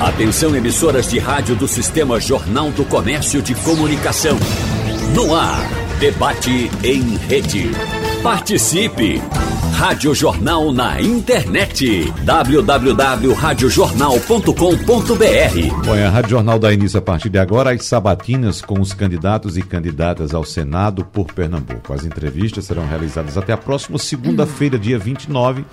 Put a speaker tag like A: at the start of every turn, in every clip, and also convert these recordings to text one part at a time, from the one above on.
A: Atenção emissoras de rádio do Sistema Jornal do Comércio de Comunicação. No ar, debate em rede. Participe! Rádio Jornal na internet. www.radiojornal.com.br
B: Bom, a Rádio Jornal dá início a partir de agora às sabatinas com os candidatos e candidatas ao Senado por Pernambuco. As entrevistas serão realizadas até a próxima segunda-feira, dia 29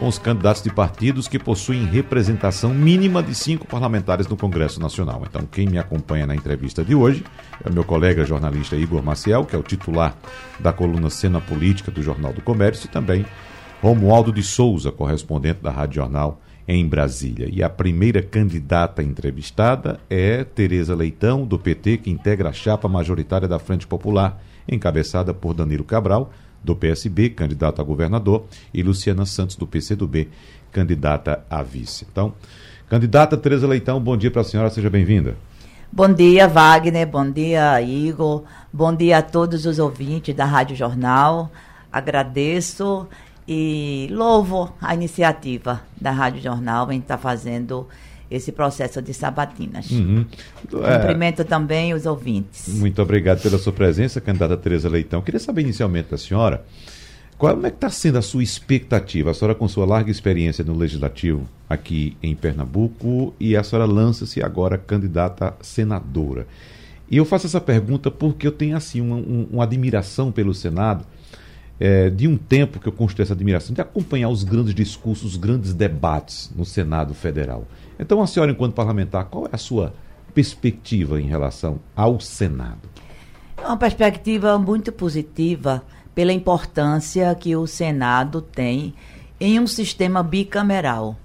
B: com os candidatos de partidos que possuem representação mínima de cinco parlamentares no Congresso Nacional. Então, quem me acompanha na entrevista de hoje é o meu colega jornalista Igor Maciel, que é o titular da coluna Cena Política do Jornal do Comércio, e também Romualdo de Souza, correspondente da Rádio Jornal em Brasília. E a primeira candidata entrevistada é Tereza Leitão, do PT, que integra a chapa majoritária da Frente Popular, encabeçada por Danilo Cabral, do PSB, candidata a governador, e Luciana Santos, do PCdoB, candidata a vice. Então, candidata Tereza Leitão, bom dia para a senhora, seja bem-vinda.
C: Bom dia, Wagner, bom dia, Igor, bom dia a todos os ouvintes da Rádio Jornal. Agradeço e louvo a iniciativa da Rádio Jornal em estar tá fazendo esse processo de sabatinas. Uhum. É. Cumprimento é, também os ouvintes.
B: Muito obrigado pela sua presença, candidata Tereza Leitão. Queria saber inicialmente da senhora, como é que está sendo a sua expectativa? A senhora com sua larga experiência no Legislativo aqui em Pernambuco e a senhora lança-se agora candidata senadora. E eu faço essa pergunta porque eu tenho assim uma, uma admiração pelo Senado, é, de um tempo que eu construí essa admiração, de acompanhar os grandes discursos, os grandes debates no Senado Federal. Então, a senhora, enquanto parlamentar, qual é a sua perspectiva em relação ao Senado?
C: É uma perspectiva muito positiva pela importância que o Senado tem em um sistema bicameral.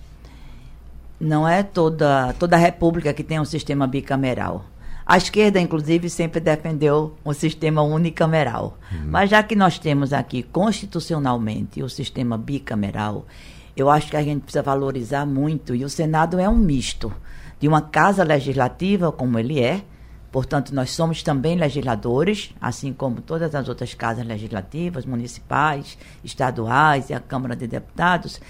C: Não é toda, toda a república que tem um sistema bicameral. A esquerda, inclusive, sempre defendeu o sistema unicameral. Uhum. Mas já que nós temos aqui constitucionalmente o sistema bicameral, eu acho que a gente precisa valorizar muito, e o Senado é um misto de uma casa legislativa, como ele é, portanto, nós somos também legisladores, assim como todas as outras casas legislativas, municipais, estaduais e a Câmara de Deputados,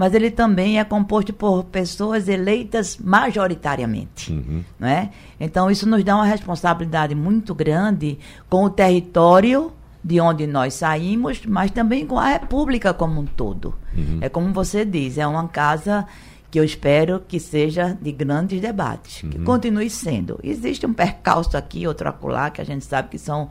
C: mas ele também é composto por pessoas eleitas majoritariamente. Uhum. Né? Então, isso nos dá uma responsabilidade muito grande com o território de onde nós saímos, mas também com a República como um todo. Uhum. É como você diz, é uma casa que eu espero que seja de grandes debates, uhum. que continue sendo. Existe um percalço aqui, outro acolá, que a gente sabe que são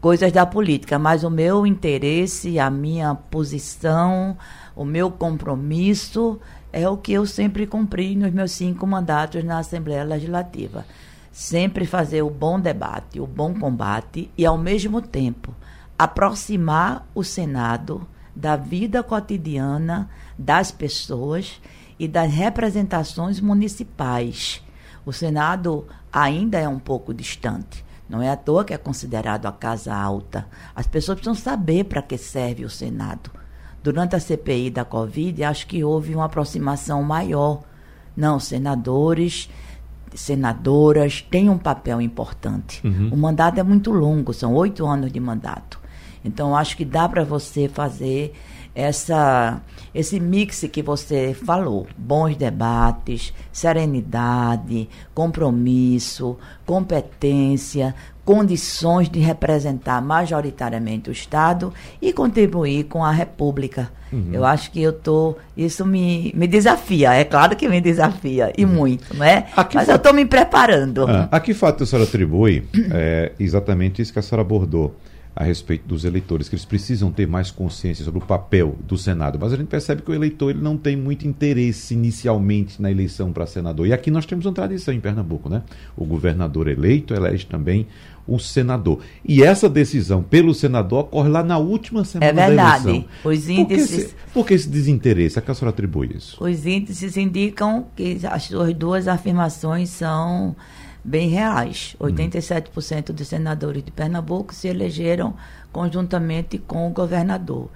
C: coisas da política, mas o meu interesse, a minha posição, o meu compromisso é o que eu sempre cumpri nos meus cinco mandatos na Assembleia Legislativa. Sempre fazer o bom debate, o bom combate e, ao mesmo tempo, aproximar o Senado da vida cotidiana das pessoas e das representações municipais. O Senado ainda é um pouco distante. Não é à toa que é considerado a casa alta. As pessoas precisam saber para que serve o Senado. Durante a CPI da Covid, acho que houve uma aproximação maior. Não, senadores, senadoras têm um papel importante. Uhum. O mandato é muito longo, são oito anos de mandato. Então, acho que dá para você fazer essa esse mix que você falou, bons debates, serenidade, compromisso, competência, condições de representar majoritariamente o Estado e contribuir com a República. Uhum. Eu acho que eu tô, isso me, me desafia, é claro que me desafia e uhum. muito, né? Mas eu estou me preparando.
B: Ah, a que fato a senhora atribui é, exatamente isso que a senhora abordou? a respeito dos eleitores, que eles precisam ter mais consciência sobre o papel do Senado. Mas a gente percebe que o eleitor ele não tem muito interesse inicialmente na eleição para senador. E aqui nós temos uma tradição em Pernambuco, né? O governador eleito elege também o senador. E essa decisão pelo senador ocorre lá na última semana é verdade. da eleição.
C: Os índices...
B: Por que, esse, por que esse desinteresse? A que a senhora atribui isso?
C: Os índices indicam que as duas afirmações são bem reais. 87% dos senadores de Pernambuco se elegeram conjuntamente com o governador.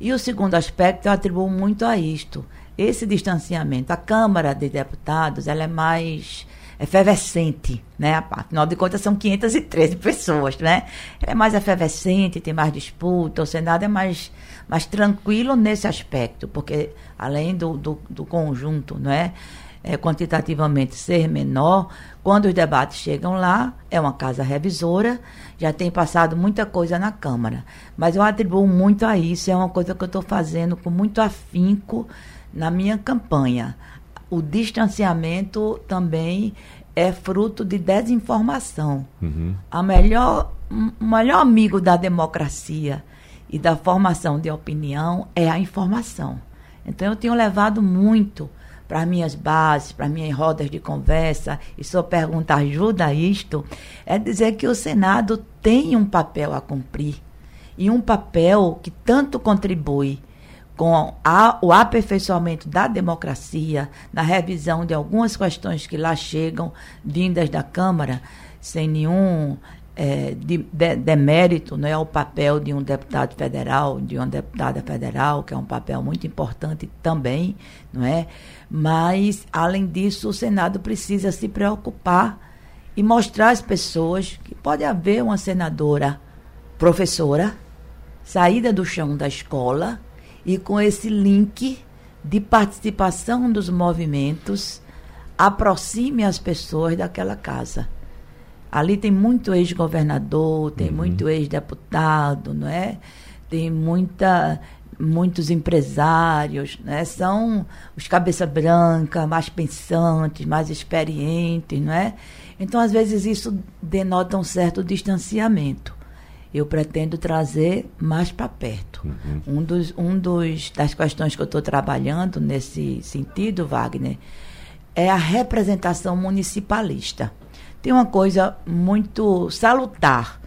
C: E o segundo aspecto eu atribuo muito a isto. Esse distanciamento. A Câmara de Deputados ela é mais efervescente, né? Afinal de contas, são 513 pessoas, né? é mais efervescente, tem mais disputa, o Senado é mais, mais tranquilo nesse aspecto, porque além do, do, do conjunto, né? é, quantitativamente ser menor, quando os debates chegam lá, é uma casa revisora, já tem passado muita coisa na Câmara. Mas eu atribuo muito a isso, é uma coisa que eu estou fazendo com muito afinco na minha campanha. O distanciamento também é fruto de desinformação. Uhum. A melhor, o melhor amigo da democracia e da formação de opinião é a informação. Então eu tenho levado muito para minhas bases, para minhas rodas de conversa, e sua pergunta ajuda a isto, é dizer que o Senado tem um papel a cumprir. E um papel que tanto contribui com a, o aperfeiçoamento da democracia, na revisão de algumas questões que lá chegam, vindas da Câmara, sem nenhum é, de, de, demérito não é o papel de um deputado federal, de uma deputada federal, que é um papel muito importante também, não é? Mas, além disso, o Senado precisa se preocupar e mostrar às pessoas que pode haver uma senadora professora, saída do chão da escola e com esse link de participação dos movimentos aproxime as pessoas daquela casa. Ali tem muito ex-governador, tem uhum. muito ex-deputado, não é? Tem muita, muitos empresários, né? São os cabeça branca, mais pensantes, mais experientes, não é? Então, às vezes, isso denota um certo distanciamento. Eu pretendo trazer mais para perto. Uhum. Um, dos, um dos, das questões que eu estou trabalhando nesse sentido, Wagner, é a representação municipalista tem uma coisa muito salutar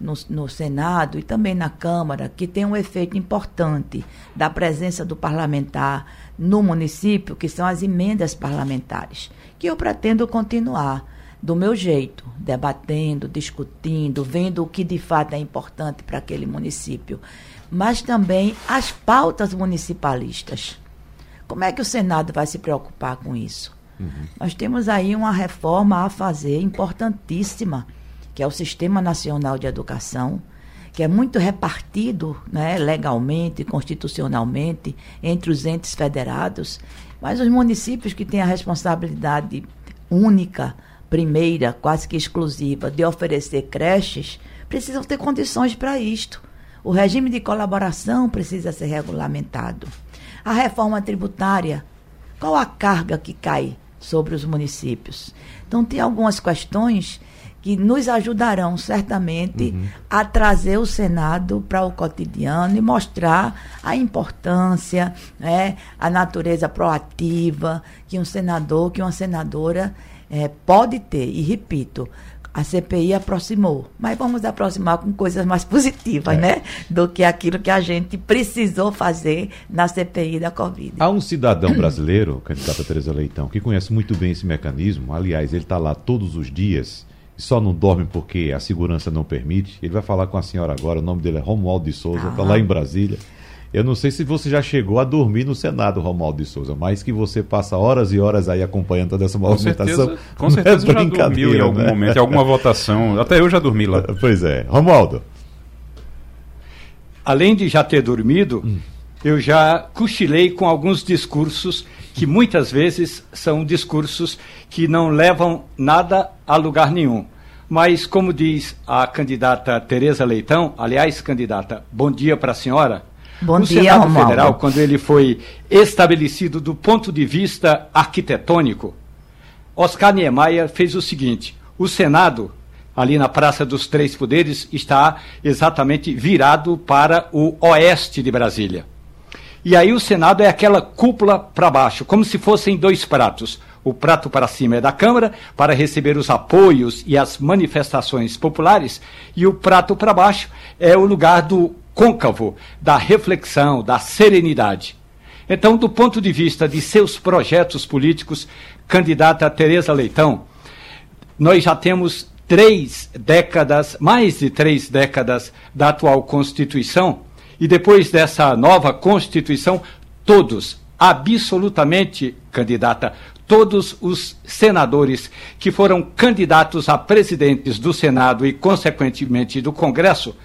C: no, no, Senado e também na Câmara, que tem um efeito importante da presença do parlamentar no município, que são as emendas parlamentares, que eu pretendo continuar do meu jeito, debatendo, discutindo, vendo o que de fato é importante para aquele município, mas também as pautas municipalistas. Como é que o Senado vai se preocupar com isso? Uhum. Nós temos aí uma reforma a fazer importantíssima, que é o Sistema Nacional de Educação, que é muito repartido né, legalmente, constitucionalmente, entre os entes federados, mas os municípios que têm a responsabilidade única, primeira, quase que exclusiva, de oferecer creches, precisam ter condições para isto. O regime de colaboração precisa ser regulamentado. A reforma tributária, qual a carga que cai sobre os municípios. Então, tem algumas questões que nos ajudarão certamente uhum. a trazer o Senado para o cotidiano e mostrar a importância, né, a natureza proativa que um senador, que uma senadora é, pode ter. E repito, a CPI aproximou, mas vamos aproximar com coisas mais positivas, é. né? Do que aquilo que a gente precisou fazer na CPI da Covid.
B: Há um cidadão brasileiro, candidato a Tereza Leitão, que conhece muito bem esse mecanismo. Aliás, ele está lá todos os dias e só não dorme porque a segurança não permite. Ele vai falar com a senhora agora, o nome dele é Romualdo de Souza, está ah. lá em Brasília. Eu não sei se você já chegou a dormir no Senado, Romualdo de Souza, mas que você passa horas e horas aí acompanhando toda essa movimentação.
D: Com certeza, com certeza é já dormiu em algum né? momento, em alguma votação. Até eu já dormi lá.
B: Pois é. Romualdo.
E: Além de já ter dormido, hum. eu já cochilei com alguns discursos que muitas vezes são discursos que não levam nada a lugar nenhum. Mas, como diz a candidata Tereza Leitão, aliás, candidata, bom dia para a senhora
C: Bom
E: no
C: dia,
E: Senado
C: Romualdo.
E: Federal, quando ele foi estabelecido do ponto de vista arquitetônico, Oscar Niemeyer fez o seguinte: o Senado, ali na Praça dos Três Poderes, está exatamente virado para o oeste de Brasília. E aí o Senado é aquela cúpula para baixo, como se fossem dois pratos. O prato para cima é da Câmara, para receber os apoios e as manifestações populares, e o prato para baixo é o lugar do côncavo da reflexão, da serenidade. Então, do ponto de vista de seus projetos políticos, candidata Tereza Leitão, nós já temos três décadas, mais de três décadas da atual Constituição, e depois dessa nova Constituição, todos, absolutamente, candidata, todos os senadores que foram candidatos a presidentes do Senado e, consequentemente, do Congresso,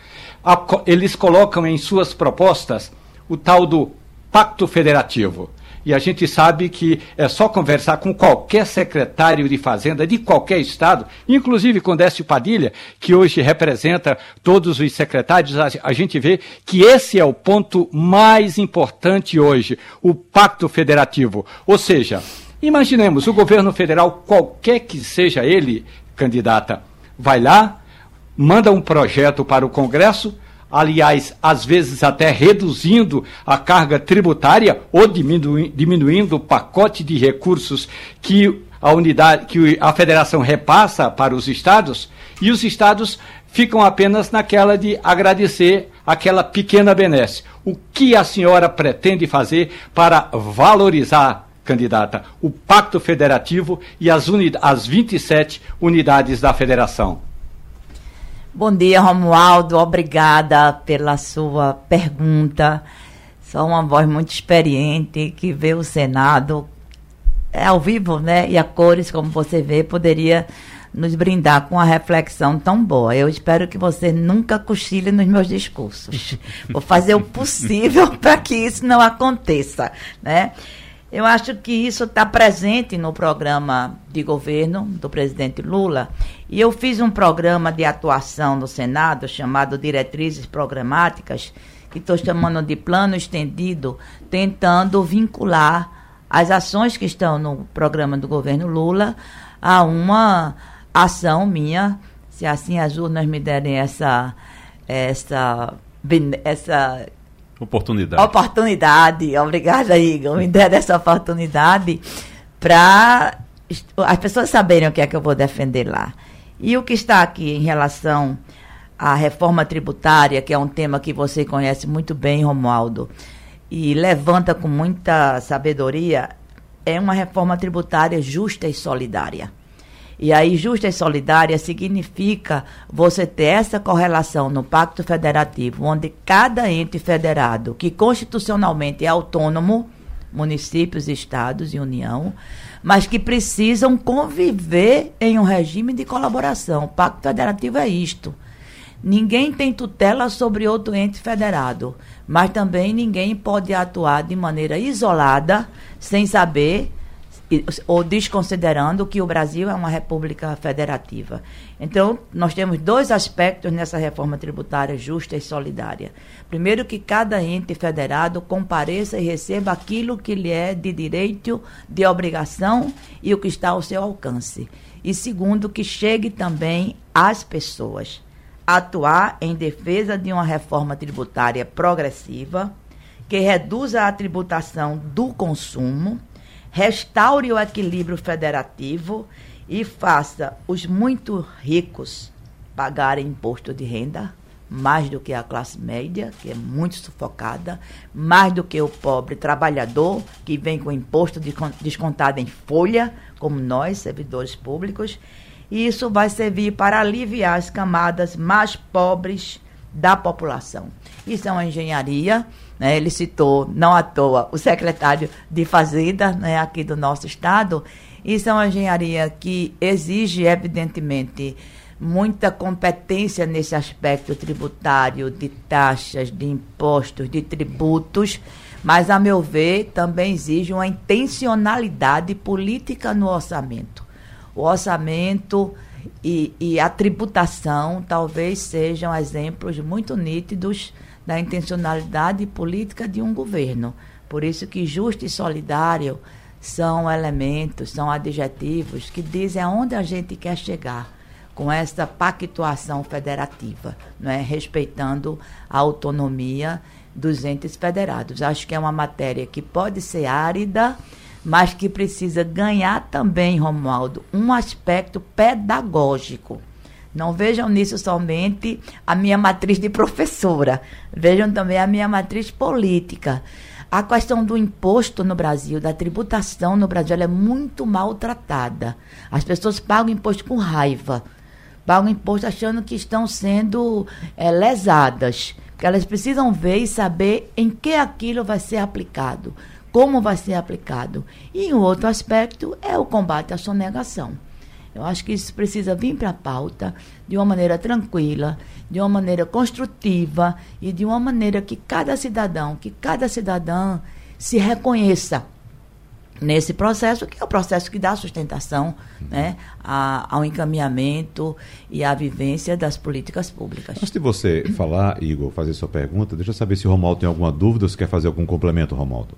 E: eles colocam em suas propostas o tal do Pacto Federativo. E a gente sabe que é só conversar com qualquer secretário de Fazenda de qualquer estado, inclusive com Décio Padilha, que hoje representa todos os secretários, a, gente vê que esse é o ponto mais importante hoje, o pacto federativo. Ou seja, imaginemos o governo federal, qualquer que seja ele, candidata, vai lá, manda um projeto para o Congresso, aliás, às vezes até reduzindo a carga tributária ou diminu diminuindo o pacote de recursos que a unidade, que a federação repassa para os estados, e os estados ficam apenas naquela de agradecer aquela pequena benesse. O que a senhora pretende fazer para valorizar, candidata, o Pacto Federativo e as, as 27 unidades da federação?
C: Bom dia, Romualdo. Obrigada pela sua pergunta. Sou uma voz muito experiente que vê o Senado é ao vivo, né? E a cores, como você vê, poderia nos brindar com uma reflexão tão boa. Eu espero que você nunca cochile nos meus discursos. Vou fazer o possível para que isso não aconteça, né? Eu acho que isso está presente no programa de governo do presidente Lula. E eu fiz um programa de atuação no Senado chamado Diretrizes Programáticas, que estou chamando de plano estendido, tentando vincular as ações que estão no programa do governo Lula a uma ação minha, se assim as urnas me derem essa, essa, essa
D: Oportunidade.
C: Oportunidade. Obrigada, Igor. Me der essa oportunidade para as pessoas saberem o que é que eu vou defender lá. E o que está aqui em relação à reforma tributária, que é um tema que você conhece muito bem, Romualdo, e levanta com muita sabedoria, é uma reforma tributária justa e solidária. E aí, justa e solidária significa você ter essa correlação no Pacto Federativo, onde cada ente federado, que constitucionalmente é autônomo, municípios, estados e União, mas que precisam conviver em um regime de colaboração. O Pacto Federativo é isto. Ninguém tem tutela sobre outro ente federado, mas também ninguém pode atuar de maneira isolada, sem saber ou desconsiderando que o Brasil é uma república federativa. Então, nós temos dois aspectos nessa reforma tributária justa e solidária. Primeiro, que cada ente federado compareça e receba aquilo que lhe é de direito, de obrigação e o que está ao seu alcance. E segundo, que chegue também às pessoas. Atuar em defesa de uma reforma tributária progressiva que reduza a tributação do consumo restaure o equilíbrio federativo e faça os muito ricos pagarem imposto de renda, mais do que a classe média, que é muito sufocada, mais do que o pobre trabalhador, que vem com imposto descontado em folha, como nós, servidores públicos. E isso vai servir para aliviar as camadas mais pobres da população. Isso é uma engenharia né? Ele citou, não à toa, o secretário de Fazenda né, aqui do nosso estado. Isso é uma engenharia que exige, evidentemente, muita competência nesse aspecto tributário, de taxas, de impostos, de tributos, mas, a meu ver, também exige uma intencionalidade política no orçamento. O orçamento e, e a tributação talvez sejam exemplos muito nítidos da intencionalidade política de um governo. Por isso que justo e solidário são elementos, são adjetivos que dizem aonde a gente quer chegar com essa pactuação federativa, não é? respeitando a autonomia dos entes federados. Acho que é uma matéria que pode ser árida, mas que precisa ganhar também, Romualdo, um aspecto pedagógico não vejam nisso somente a minha matriz de professora, vejam também a minha matriz política. A questão do imposto no Brasil, da tributação no Brasil, é muito maltratada. As pessoas pagam imposto com raiva, pagam imposto achando que estão sendo é, lesadas. Porque elas precisam ver e saber em que aquilo vai ser aplicado, como vai ser aplicado. E um outro aspecto é o combate à sonegação. Eu acho que isso precisa vir para a pauta de uma maneira tranquila, de uma maneira construtiva e de uma maneira que cada cidadão, que cada cidadã se reconheça nesse processo, que é o processo que dá sustentação né, a, ao encaminhamento e à vivência das políticas públicas.
B: Antes de você falar, Igor, fazer sua pergunta, deixa eu saber se o Romaldo tem alguma dúvida ou se quer fazer algum complemento, Romaldo.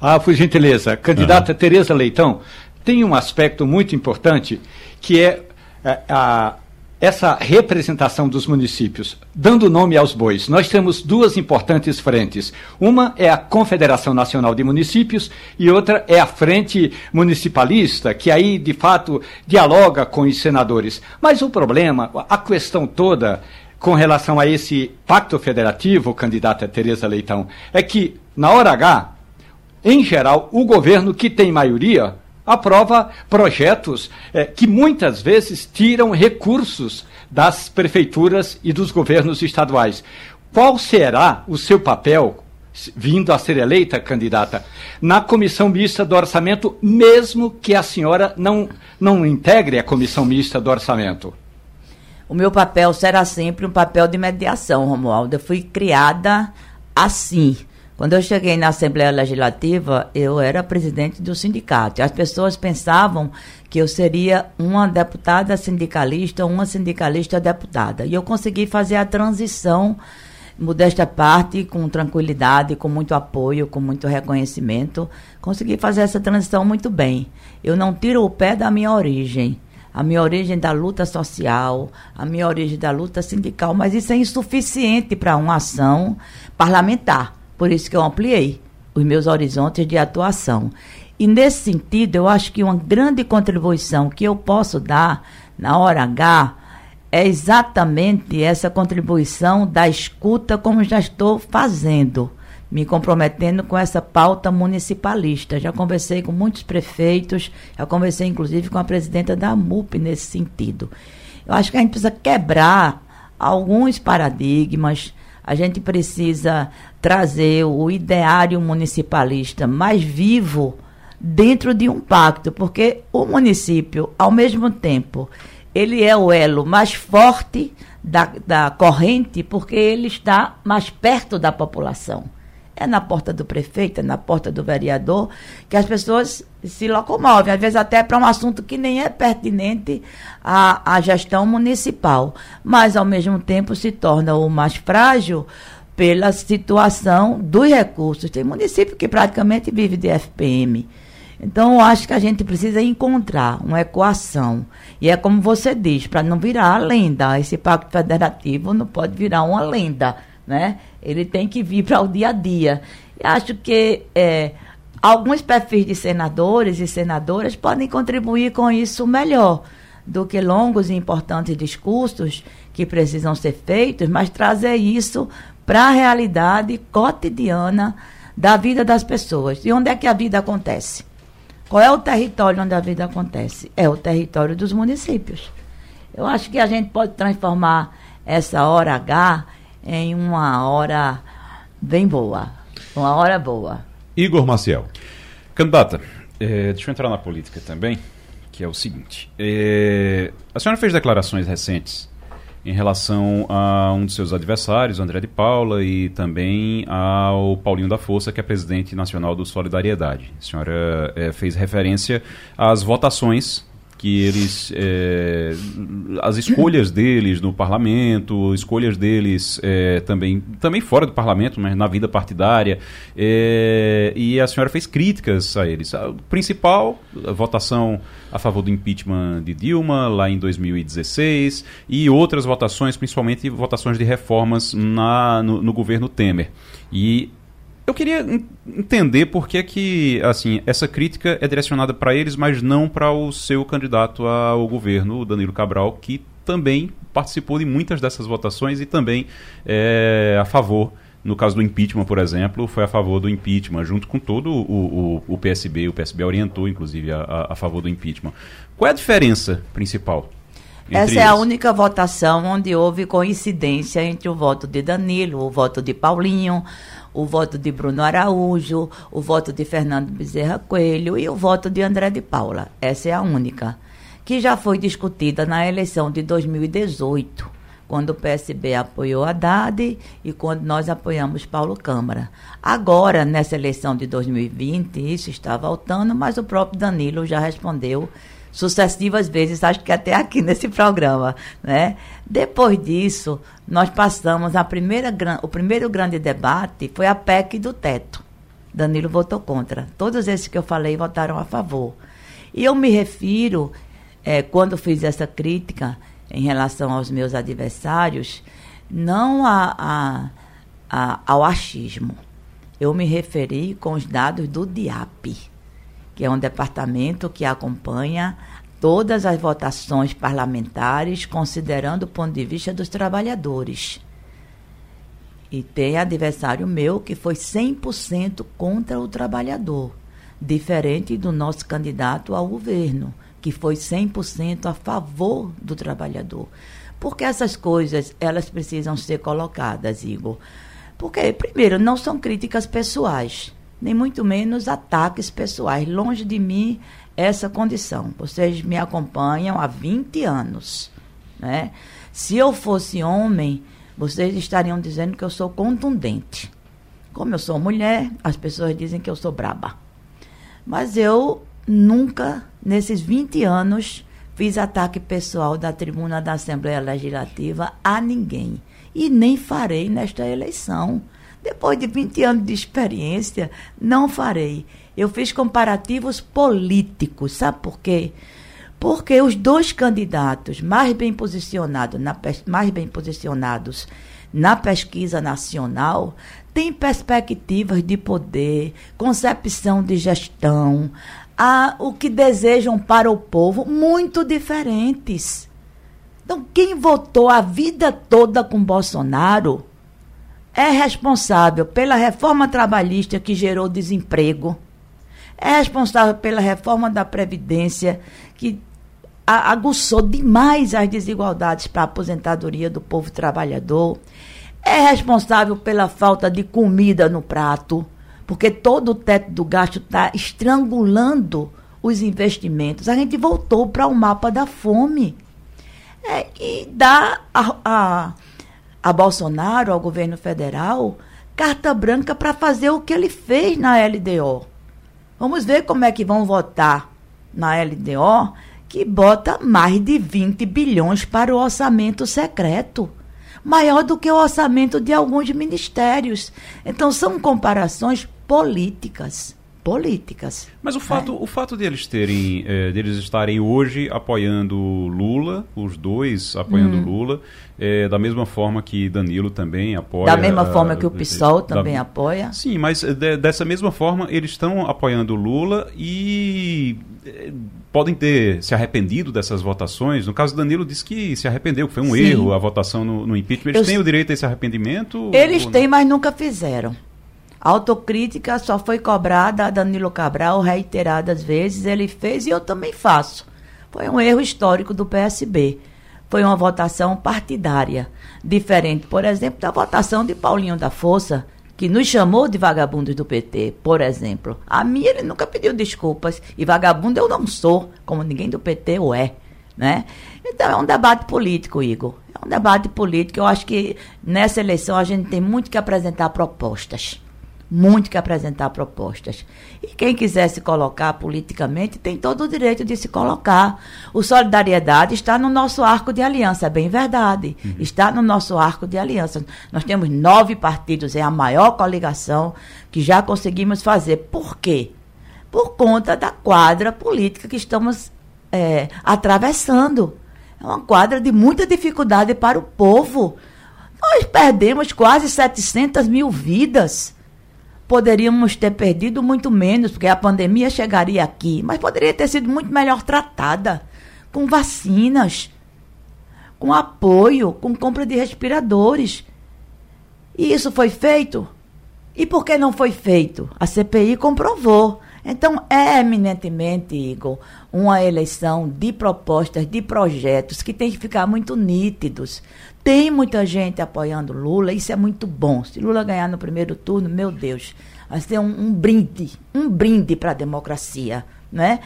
E: Ah, por gentileza. Candidata uhum. Tereza Leitão, tem um aspecto muito importante que é, é a, essa representação dos municípios, dando nome aos bois, nós temos duas importantes frentes. Uma é a Confederação Nacional de Municípios e outra é a Frente Municipalista, que aí, de fato, dialoga com os senadores. Mas o problema, a questão toda com relação a esse pacto federativo, candidata Tereza Leitão, é que, na hora H, em geral, o governo que tem maioria aprova projetos eh, que muitas vezes tiram recursos das prefeituras e dos governos estaduais. Qual será o seu papel, vindo a ser eleita candidata, na comissão mista do orçamento, mesmo que a senhora não, não integre a comissão mista do orçamento?
C: O meu papel será sempre um papel de mediação, Romualdo. Eu fui criada assim quando eu cheguei na Assembleia Legislativa, eu era presidente do sindicato. As pessoas pensavam que eu seria uma deputada sindicalista, uma sindicalista deputada. E eu consegui fazer a transição, modesta parte, com tranquilidade, com muito apoio, com muito reconhecimento. Consegui fazer essa transição muito bem. Eu não tiro o pé da minha origem a minha origem da luta social, a minha origem da luta sindical, mas isso é insuficiente para uma ação parlamentar. Por isso que eu ampliei os meus horizontes de atuação. E nesse sentido, eu acho que uma grande contribuição que eu posso dar na hora H é exatamente essa contribuição da escuta, como já estou fazendo, me comprometendo com essa pauta municipalista. Já conversei com muitos prefeitos, já conversei inclusive com a presidenta da MUP nesse sentido. Eu acho que a gente precisa quebrar alguns paradigmas, a gente precisa trazer o ideário municipalista mais vivo dentro de um pacto, porque o município, ao mesmo tempo, ele é o elo mais forte da, da corrente, porque ele está mais perto da população. É na porta do prefeito, é na porta do vereador, que as pessoas se locomovem, às vezes até para um assunto que nem é pertinente à, à gestão municipal, mas ao mesmo tempo se torna o mais frágil pela situação dos recursos. Tem município que praticamente vive de FPM. Então, acho que a gente precisa encontrar uma equação. E é como você diz, para não virar a lenda. Esse pacto federativo não pode virar uma lenda né? Ele tem que vir para o dia a dia. E acho que é, alguns perfis de senadores e senadoras podem contribuir com isso melhor do que longos e importantes discursos que precisam ser feitos, mas trazer isso para a realidade cotidiana da vida das pessoas. E onde é que a vida acontece? Qual é o território onde a vida acontece? É o território dos municípios. Eu acho que a gente pode transformar essa hora H em uma hora bem boa. Uma hora boa.
B: Igor Maciel.
D: Candidata, é, deixa eu entrar na política também, que é o seguinte. É, a senhora fez declarações recentes em relação a um dos seus adversários, André de Paula, e também ao Paulinho da Força, que é presidente nacional do Solidariedade. A senhora é, fez referência às votações que eles é, as escolhas deles no parlamento, escolhas deles é, também também fora do parlamento, mas na vida partidária, é, e a senhora fez críticas a eles. A principal a votação a favor do impeachment de Dilma lá em 2016 e outras votações, principalmente votações de reformas na, no, no governo Temer. E eu queria entender por que, que assim, essa crítica é direcionada para eles, mas não para o seu candidato ao governo, Danilo Cabral, que também participou de muitas dessas votações e também é a favor. No caso do impeachment, por exemplo, foi a favor do impeachment, junto com todo o, o, o PSB. O PSB orientou, inclusive, a, a, favor do impeachment. Qual é a diferença principal?
C: Essa é a única votação onde houve coincidência entre o voto de Danilo, o voto de Paulinho, o voto de Bruno Araújo, o voto de Fernando Bezerra Coelho e o voto de André de Paula. Essa é a única. Que já foi discutida na eleição de 2018, quando o PSB apoiou Haddad e quando nós apoiamos Paulo Câmara. Agora, nessa eleição de 2020, isso está voltando, mas o próprio Danilo já respondeu sucessivas vezes, acho que até aqui nesse programa, né? Depois disso, nós passamos a primeira o primeiro grande debate foi a PEC do teto. Danilo votou contra. Todos esses que eu falei votaram a favor. E eu me refiro, é, quando fiz essa crítica em relação aos meus adversários, não a, a, a, ao achismo. Eu me referi com os dados do DIAP, que é um departamento que acompanha todas as votações parlamentares, considerando o ponto de vista dos trabalhadores. E tem adversário meu que foi 100% contra o trabalhador, diferente do nosso candidato ao governo, que foi 100% a favor do trabalhador. Porque essas coisas, elas precisam ser colocadas, Igor. Porque, primeiro, não são críticas pessoais, nem muito menos ataques pessoais. Longe de mim essa condição. Vocês me acompanham há 20 anos. Né? Se eu fosse homem, vocês estariam dizendo que eu sou contundente. Como eu sou mulher, as pessoas dizem que eu sou braba. Mas eu nunca, nesses 20 anos, fiz ataque pessoal da tribuna da Assembleia Legislativa a ninguém. E nem farei nesta eleição. Depois de 20 anos de experiência, não farei. Eu fiz comparativos políticos. Sabe por quê? Porque os dois candidatos mais bem posicionados na, mais bem posicionados na pesquisa nacional têm perspectivas de poder, concepção de gestão, a, o que desejam para o povo muito diferentes. Então, quem votou a vida toda com Bolsonaro é responsável pela reforma trabalhista que gerou desemprego, é responsável pela reforma da Previdência que aguçou demais as desigualdades para a aposentadoria do povo trabalhador. É responsável pela falta de comida no prato, porque todo o teto do gasto está estrangulando os investimentos. A gente voltou para o mapa da fome. É, e dá a, a, a Bolsonaro, ao governo federal, carta branca para fazer o que ele fez na LDO. Vamos ver como é que vão votar na LDO que bota mais de 20 bilhões para o orçamento secreto. Maior do que o orçamento de alguns ministérios. Então, são comparações políticas. Políticas.
D: Mas o fato, é. o fato de eles terem, é, deles estarem hoje apoiando Lula, os dois apoiando hum. Lula, é, da mesma forma que Danilo também apoia.
C: Da mesma forma que o PSOL também da, apoia.
D: Sim, mas de, dessa mesma forma eles estão apoiando Lula e podem ter se arrependido dessas votações. No caso, Danilo disse que se arrependeu, que foi um Sim. erro a votação no, no impeachment. Eles Eu, têm o direito a esse arrependimento?
C: Eles têm, mas nunca fizeram. A autocrítica só foi cobrada a Danilo Cabral reiteradas vezes. Ele fez e eu também faço. Foi um erro histórico do PSB. Foi uma votação partidária. Diferente, por exemplo, da votação de Paulinho da Força, que nos chamou de vagabundos do PT, por exemplo. A mim ele nunca pediu desculpas. E vagabundo eu não sou, como ninguém do PT o é. Né? Então é um debate político, Igor. É um debate político. Eu acho que nessa eleição a gente tem muito que apresentar propostas muito que apresentar propostas. E quem quiser se colocar politicamente tem todo o direito de se colocar. O Solidariedade está no nosso arco de aliança, é bem verdade. Uhum. Está no nosso arco de aliança. Nós temos nove partidos, é a maior coligação que já conseguimos fazer. Por quê? Por conta da quadra política que estamos é, atravessando. É uma quadra de muita dificuldade para o povo. Nós perdemos quase 700 mil vidas poderíamos ter perdido muito menos, porque a pandemia chegaria aqui, mas poderia ter sido muito melhor tratada, com vacinas, com apoio, com compra de respiradores. E isso foi feito? E por que não foi feito? A CPI comprovou. Então, é eminentemente, Igor, uma eleição de propostas, de projetos que tem que ficar muito nítidos. Tem muita gente apoiando Lula, isso é muito bom. Se Lula ganhar no primeiro turno, meu Deus, vai ser um, um brinde, um brinde para a democracia, né?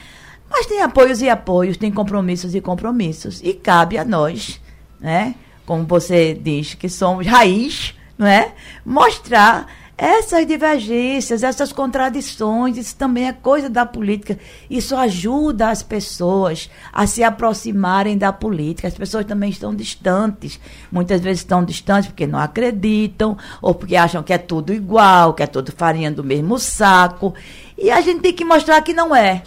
C: Mas tem apoios e apoios, tem compromissos e compromissos. E cabe a nós, né? como você diz, que somos raiz, não é? Mostrar essas divergências, essas contradições, isso também é coisa da política. Isso ajuda as pessoas a se aproximarem da política. As pessoas também estão distantes. Muitas vezes estão distantes porque não acreditam, ou porque acham que é tudo igual, que é tudo farinha do mesmo saco. E a gente tem que mostrar que não é.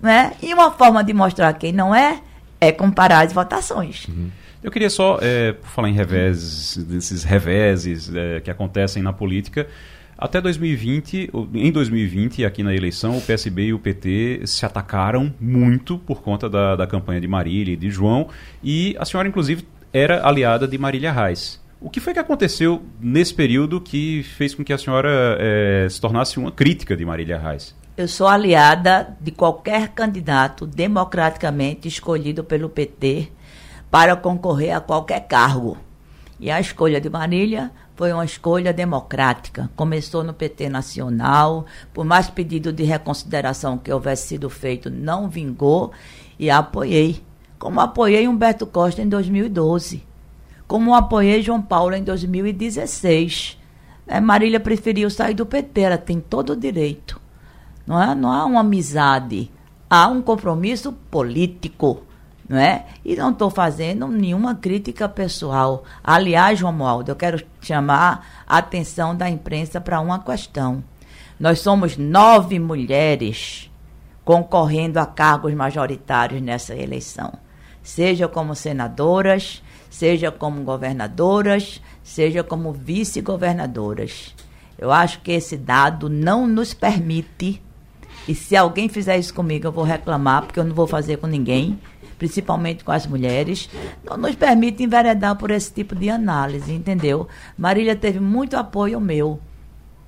C: Né? E uma forma de mostrar que não é é comparar as votações.
D: Uhum. Eu queria só, é, falar em reveses, desses reveses é, que acontecem na política, até 2020, em 2020, aqui na eleição, o PSB e o PT se atacaram muito por conta da, da campanha de Marília e de João, e a senhora, inclusive, era aliada de Marília Reis. O que foi que aconteceu nesse período que fez com que a senhora é, se tornasse uma crítica de Marília Reis?
C: Eu sou aliada de qualquer candidato democraticamente escolhido pelo PT para concorrer a qualquer cargo. E a escolha de Marília foi uma escolha democrática. Começou no PT Nacional, por mais pedido de reconsideração que houvesse sido feito, não vingou e apoiei. Como apoiei Humberto Costa em 2012. Como apoiei João Paulo em 2016. É, Marília preferiu sair do PT, ela tem todo o direito. Não, é? não há uma amizade, há um compromisso político não é? E não estou fazendo nenhuma crítica pessoal. Aliás, Romualdo, eu quero chamar a atenção da imprensa para uma questão. Nós somos nove mulheres concorrendo a cargos majoritários nessa eleição, seja como senadoras, seja como governadoras, seja como vice-governadoras. Eu acho que esse dado não nos permite, e se alguém fizer isso comigo, eu vou reclamar, porque eu não vou fazer com ninguém principalmente com as mulheres, não nos permite enveredar por esse tipo de análise, entendeu? Marília teve muito apoio meu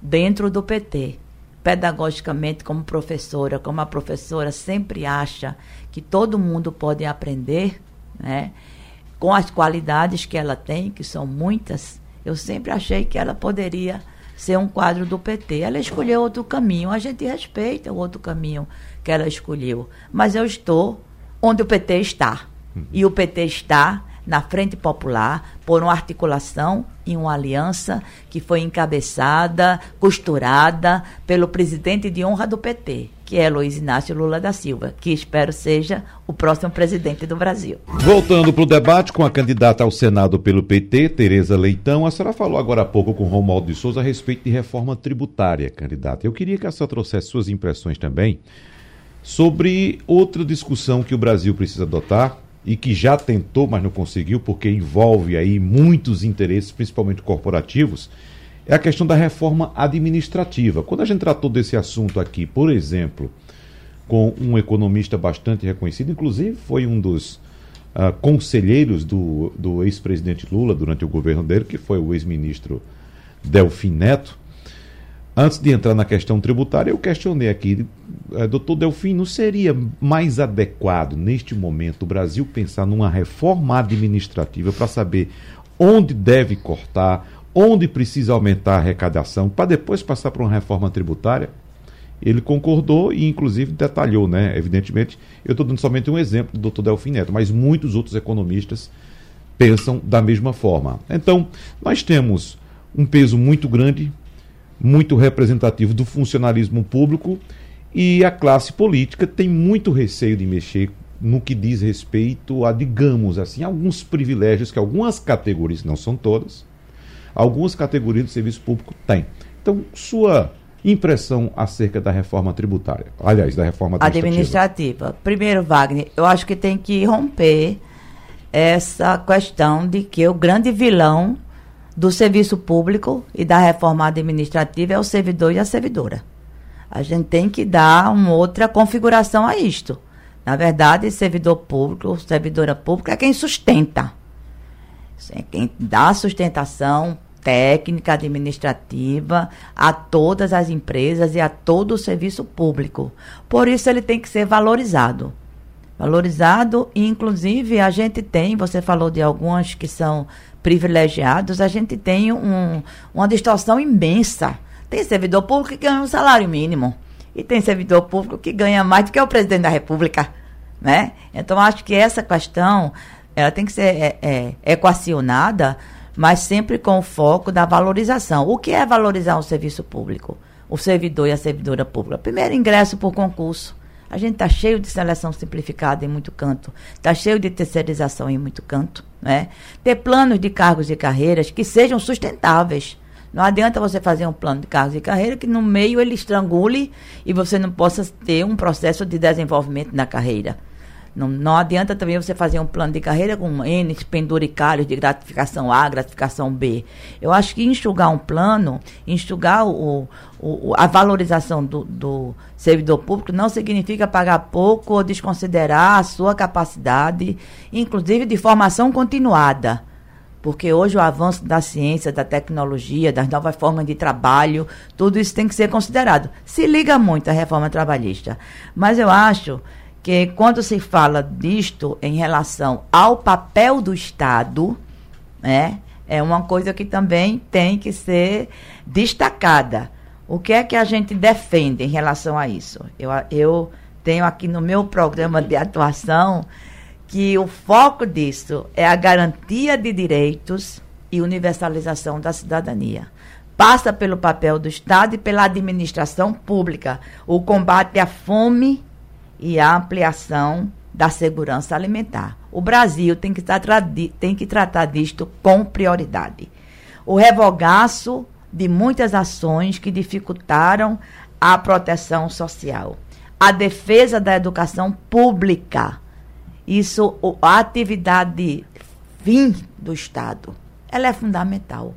C: dentro do PT. Pedagogicamente, como professora, como a professora sempre acha que todo mundo pode aprender, né? com as qualidades que ela tem, que são muitas, eu sempre achei que ela poderia ser um quadro do PT. Ela escolheu outro caminho, a gente respeita o outro caminho que ela escolheu, mas eu estou onde o PT está. Uhum. E o PT está na Frente Popular por uma articulação e uma aliança que foi encabeçada, costurada pelo presidente de honra do PT, que é Luiz Inácio Lula da Silva, que espero seja o próximo presidente do Brasil.
B: Voltando para o debate com a candidata ao Senado pelo PT, Tereza Leitão, a senhora falou agora há pouco com Romualdo de Souza a respeito de reforma tributária, candidata. Eu queria que a senhora trouxesse suas impressões também sobre outra discussão que o Brasil precisa adotar e que já tentou, mas não conseguiu, porque envolve aí muitos interesses, principalmente corporativos, é a questão da reforma administrativa. Quando a gente tratou desse assunto aqui, por exemplo, com um economista bastante reconhecido, inclusive foi um dos uh, conselheiros do, do ex-presidente Lula durante o governo dele, que foi o ex-ministro Delfim Neto, Antes de entrar na questão tributária, eu questionei aqui, eh, doutor Delfim, não seria mais adequado, neste momento, o Brasil pensar numa reforma administrativa para saber onde deve cortar, onde precisa aumentar a arrecadação, para depois passar para uma reforma tributária? Ele concordou e, inclusive, detalhou, né? Evidentemente, eu estou dando somente um exemplo do doutor Delfim Neto, mas muitos outros economistas pensam da mesma forma. Então, nós temos um peso muito grande muito representativo do funcionalismo público e a classe política tem muito receio de mexer no que diz respeito a, digamos assim, alguns privilégios que algumas categorias, não são todas, algumas categorias do serviço público têm. Então, sua impressão acerca da reforma tributária, aliás, da reforma administrativa.
C: administrativa. Primeiro, Wagner, eu acho que tem que romper essa questão de que o grande vilão do serviço público e da reforma administrativa é o servidor e a servidora. A gente tem que dar uma outra configuração a isto. Na verdade, servidor público, servidora pública é quem sustenta. É quem dá sustentação técnica, administrativa a todas as empresas e a todo o serviço público. Por isso ele tem que ser valorizado. Valorizado inclusive a gente tem, você falou de algumas que são privilegiados, a gente tem um, uma distorção imensa. Tem servidor público que ganha um salário mínimo. E tem servidor público que ganha mais do que o presidente da República. Né? Então, acho que essa questão ela tem que ser é, é, equacionada, mas sempre com o foco da valorização. O que é valorizar um serviço público? O servidor e a servidora pública. Primeiro, ingresso por concurso. A gente está cheio de seleção simplificada em muito canto, está cheio de terceirização em muito canto. Né? Ter planos de cargos e carreiras que sejam sustentáveis. Não adianta você fazer um plano de cargos e carreira que no meio ele estrangule e você não possa ter um processo de desenvolvimento na carreira. Não, não adianta também você fazer um plano de carreira com N penduricalhos de gratificação A, gratificação B. Eu acho que enxugar um plano, enxugar o, o, a valorização do, do servidor público não significa pagar pouco ou desconsiderar a sua capacidade, inclusive de formação continuada porque hoje o avanço da ciência, da tecnologia, das novas formas de trabalho, tudo isso tem que ser considerado. Se liga muito à reforma trabalhista. Mas eu acho que quando se fala disto em relação ao papel do Estado, né, é uma coisa que também tem que ser destacada. O que é que a gente defende em relação a isso? Eu, eu tenho aqui no meu programa de atuação que o foco disso é a garantia de direitos e universalização da cidadania. Passa pelo papel do Estado e pela administração pública, o combate à fome e a ampliação da segurança alimentar. O Brasil tem que, tem que tratar disto com prioridade. O revogaço de muitas ações que dificultaram a proteção social. A defesa da educação pública. Isso, a atividade fim do Estado, ela é fundamental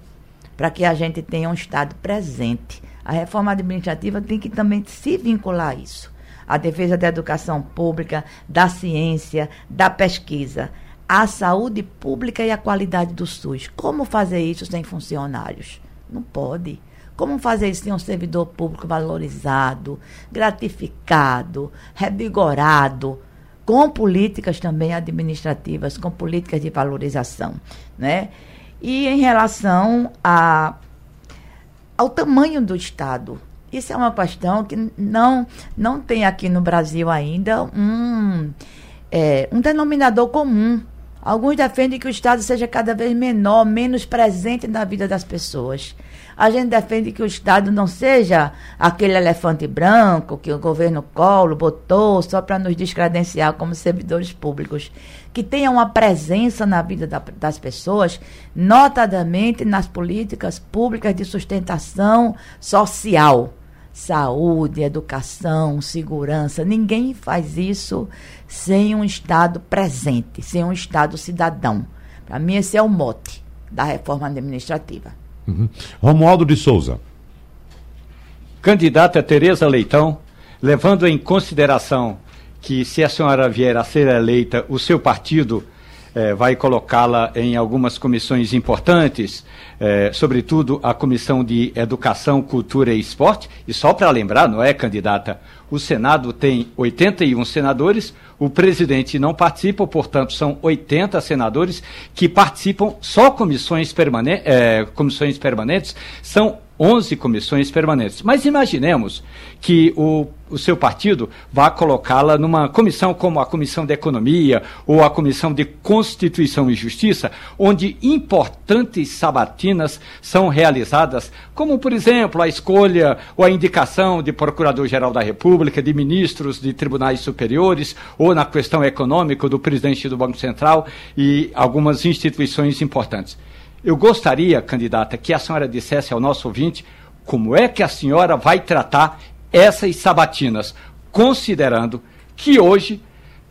C: para que a gente tenha um Estado presente. A reforma administrativa tem que também se vincular a isso a defesa da educação pública, da ciência, da pesquisa, a saúde pública e a qualidade do SUS. Como fazer isso sem funcionários? Não pode. Como fazer isso sem um servidor público valorizado, gratificado, revigorado, com políticas também administrativas, com políticas de valorização, né? E em relação a, ao tamanho do Estado, isso é uma questão que não, não tem aqui no Brasil ainda um, é, um denominador comum. Alguns defendem que o Estado seja cada vez menor, menos presente na vida das pessoas. A gente defende que o Estado não seja aquele elefante branco que o governo Colo botou só para nos descredenciar como servidores públicos. Que tenha uma presença na vida da, das pessoas, notadamente nas políticas públicas de sustentação social saúde, educação, segurança. Ninguém faz isso sem um Estado presente, sem um Estado cidadão. Para mim, esse é o mote da reforma administrativa.
B: Uhum. Romualdo de Souza.
E: Candidata Tereza Leitão, levando em consideração que se a senhora vier a ser eleita, o seu partido eh, vai colocá-la em algumas comissões importantes, eh, sobretudo a Comissão de Educação, Cultura e Esporte. E só para lembrar, não é, candidata? O Senado tem 81 senadores, o presidente não participa, portanto, são 80 senadores que participam, só comissões, permane eh, comissões permanentes, são 11 comissões permanentes. Mas imaginemos que o, o seu partido vá colocá-la numa comissão como a Comissão de Economia ou a Comissão de Constituição e Justiça, onde importantes sabatinas são realizadas, como, por exemplo, a escolha ou a indicação de Procurador-Geral da República, de ministros de tribunais superiores, ou na questão econômica do presidente do Banco Central e algumas instituições importantes. Eu gostaria, candidata, que a senhora dissesse ao nosso ouvinte como é que a senhora vai tratar essas sabatinas, considerando que hoje,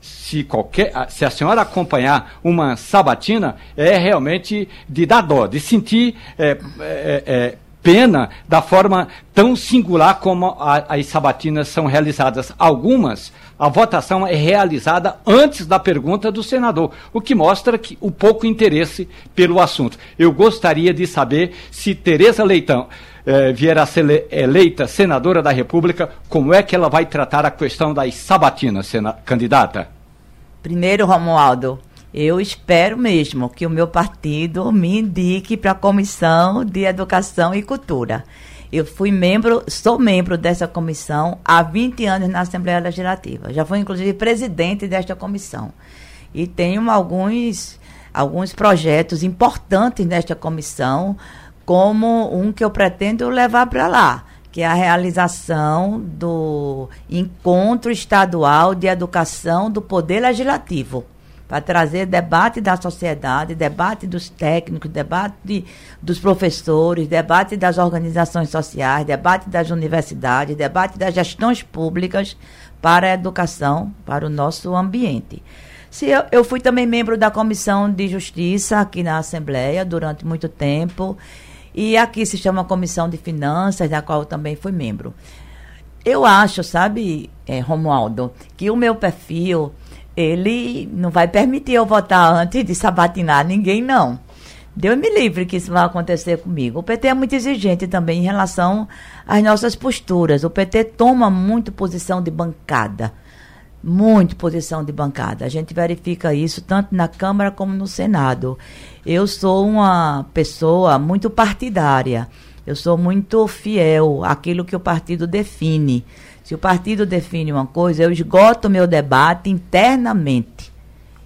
E: se, qualquer, se a senhora acompanhar uma sabatina, é realmente de dar dó, de sentir é, é, é, pena da forma tão singular como a, as sabatinas são realizadas. Algumas, a votação é realizada antes da pergunta do senador, o que mostra que o pouco interesse pelo assunto. Eu gostaria de saber se Tereza Leitão eh, vier a ser eleita senadora da República, como é que ela vai tratar a questão das sabatinas, candidata?
C: Primeiro, Romualdo, eu espero mesmo que o meu partido me indique para a Comissão de Educação e Cultura. Eu fui membro, sou membro dessa comissão há 20 anos na Assembleia Legislativa. Já fui, inclusive, presidente desta comissão. E tenho alguns, alguns projetos importantes nesta comissão, como um que eu pretendo levar para lá, que é a realização do Encontro Estadual de Educação do Poder Legislativo para trazer debate da sociedade, debate dos técnicos, debate dos professores, debate das organizações sociais, debate das universidades, debate das gestões públicas para a educação, para o nosso ambiente. Se eu, eu fui também membro da Comissão de Justiça aqui na Assembleia durante muito tempo, e aqui se chama Comissão de Finanças, da qual eu também fui membro. Eu acho, sabe, é, Romualdo, que o meu perfil ele não vai permitir eu votar antes de sabatinar ninguém, não. Deus me livre que isso vai acontecer comigo. O PT é muito exigente também em relação às nossas posturas. O PT toma muito posição de bancada. Muito posição de bancada. A gente verifica isso tanto na Câmara como no Senado. Eu sou uma pessoa muito partidária. Eu sou muito fiel àquilo que o partido define. Se o partido define uma coisa, eu esgoto meu debate internamente.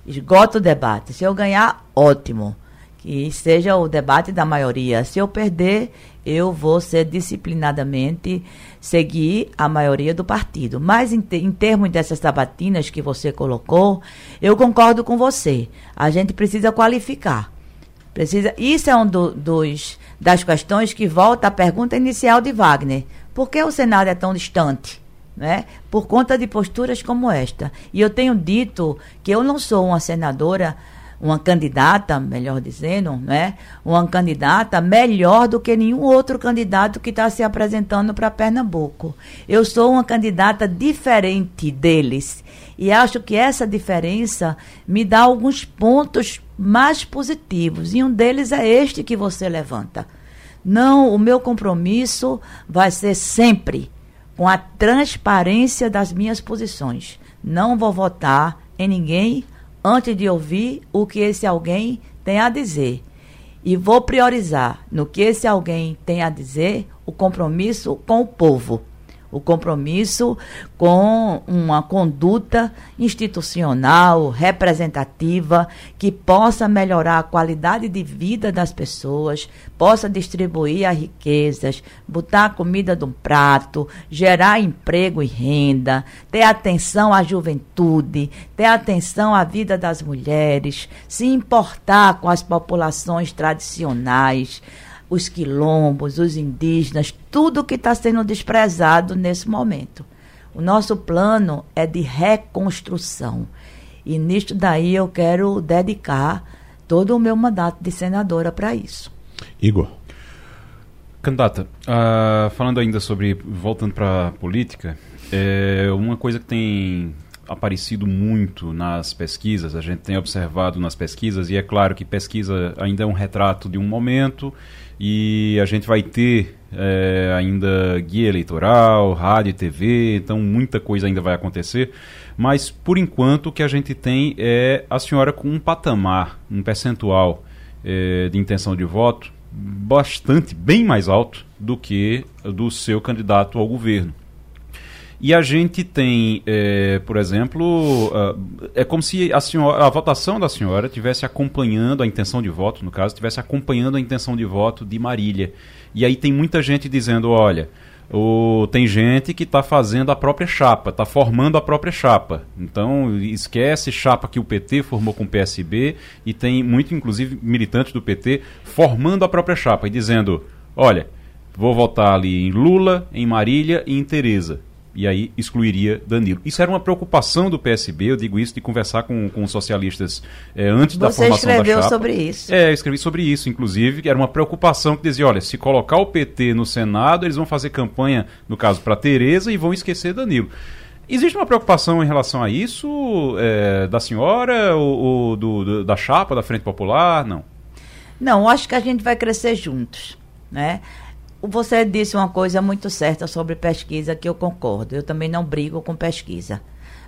C: Esgoto o debate. Se eu ganhar, ótimo. Que seja o debate da maioria. Se eu perder, eu vou ser disciplinadamente seguir a maioria do partido. Mas em, te, em termos dessas sabatinas que você colocou, eu concordo com você. A gente precisa qualificar. Precisa, isso é um do, dos, das questões que volta à pergunta inicial de Wagner. Por que o Senado é tão distante? Né? por conta de posturas como esta. E eu tenho dito que eu não sou uma senadora, uma candidata, melhor dizendo, né? uma candidata melhor do que nenhum outro candidato que está se apresentando para Pernambuco. Eu sou uma candidata diferente deles. E acho que essa diferença me dá alguns pontos mais positivos. E um deles é este que você levanta. Não, o meu compromisso vai ser sempre com a transparência das minhas posições. Não vou votar em ninguém antes de ouvir o que esse alguém tem a dizer. E vou priorizar no que esse alguém tem a dizer o compromisso com o povo o compromisso com uma conduta institucional, representativa, que possa melhorar a qualidade de vida das pessoas, possa distribuir as riquezas, botar a comida no prato, gerar emprego e renda, ter atenção à juventude, ter atenção à vida das mulheres, se importar com as populações tradicionais os quilombos, os indígenas, tudo que está sendo desprezado nesse momento. O nosso plano é de reconstrução. E nisto daí eu quero dedicar todo o meu mandato de senadora para isso.
B: Igor.
D: Candidata, uh, falando ainda sobre, voltando para a política, é uma coisa que tem aparecido muito nas pesquisas, a gente tem observado nas pesquisas, e é claro que pesquisa ainda é um retrato de um momento, e a gente vai ter é, ainda guia eleitoral, rádio e TV, então muita coisa ainda vai acontecer. Mas por enquanto o que a gente tem é a senhora com um patamar, um percentual é, de intenção de voto bastante, bem mais alto do que do seu candidato ao governo. E a gente tem, é, por exemplo, é como se a, senhora, a votação da senhora estivesse acompanhando a intenção de voto, no caso, estivesse acompanhando a intenção de voto de Marília. E aí tem muita gente dizendo, olha, tem gente que está fazendo a própria chapa, está formando a própria chapa. Então, esquece chapa que o PT formou com o PSB e tem muito, inclusive, militantes do PT formando a própria chapa e dizendo: olha, vou votar ali em Lula, em Marília e em Tereza e aí excluiria Danilo. Isso era uma preocupação do PSB, eu digo isso de conversar com, com socialistas é, antes Você da formação da chapa. Você
C: escreveu sobre isso.
D: É, eu escrevi sobre isso, inclusive, que era uma preocupação que dizia, olha, se colocar o PT no Senado, eles vão fazer campanha, no caso, para Tereza e vão esquecer Danilo. Existe uma preocupação em relação a isso é, da senhora ou, ou do, do, da chapa da Frente Popular? Não.
C: Não, acho que a gente vai crescer juntos, né? Você disse uma coisa muito certa sobre pesquisa que eu concordo. Eu também não brigo com pesquisa.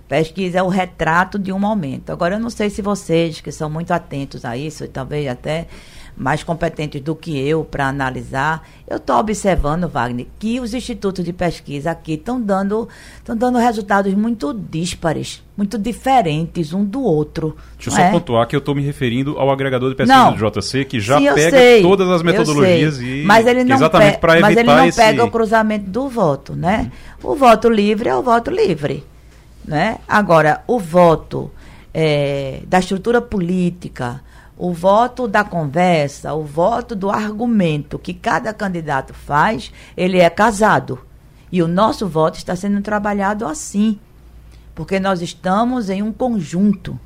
C: Pesquisa é o retrato de um momento. Agora, eu não sei se vocês, que são muito atentos a isso, e talvez até mais competentes do que eu para analisar, eu estou observando, Wagner, que os institutos de pesquisa aqui estão dando, dando resultados muito díspares, muito diferentes um do outro.
D: Deixa eu só
C: é?
D: pontuar que eu estou me referindo ao agregador de pesquisa
C: Não.
D: do JC, que já
C: Sim,
D: pega
C: sei,
D: todas as metodologias e
C: mas ele não
D: exatamente para
C: mas ele não
D: esse...
C: pega o cruzamento do voto, né? O voto livre é o voto livre, né? Agora, o voto eh, da estrutura política, o voto da conversa, o voto do argumento que cada candidato faz, ele é casado. E o nosso voto está sendo trabalhado assim, porque nós estamos em um conjunto.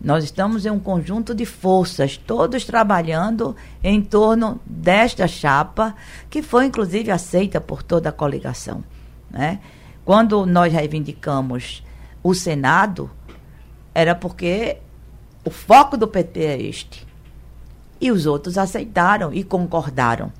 C: Nós estamos em um conjunto de forças, todos trabalhando em torno desta chapa, que foi inclusive aceita por toda a coligação. Né? Quando nós reivindicamos o Senado, era porque o foco do PT é este. E os outros aceitaram e concordaram.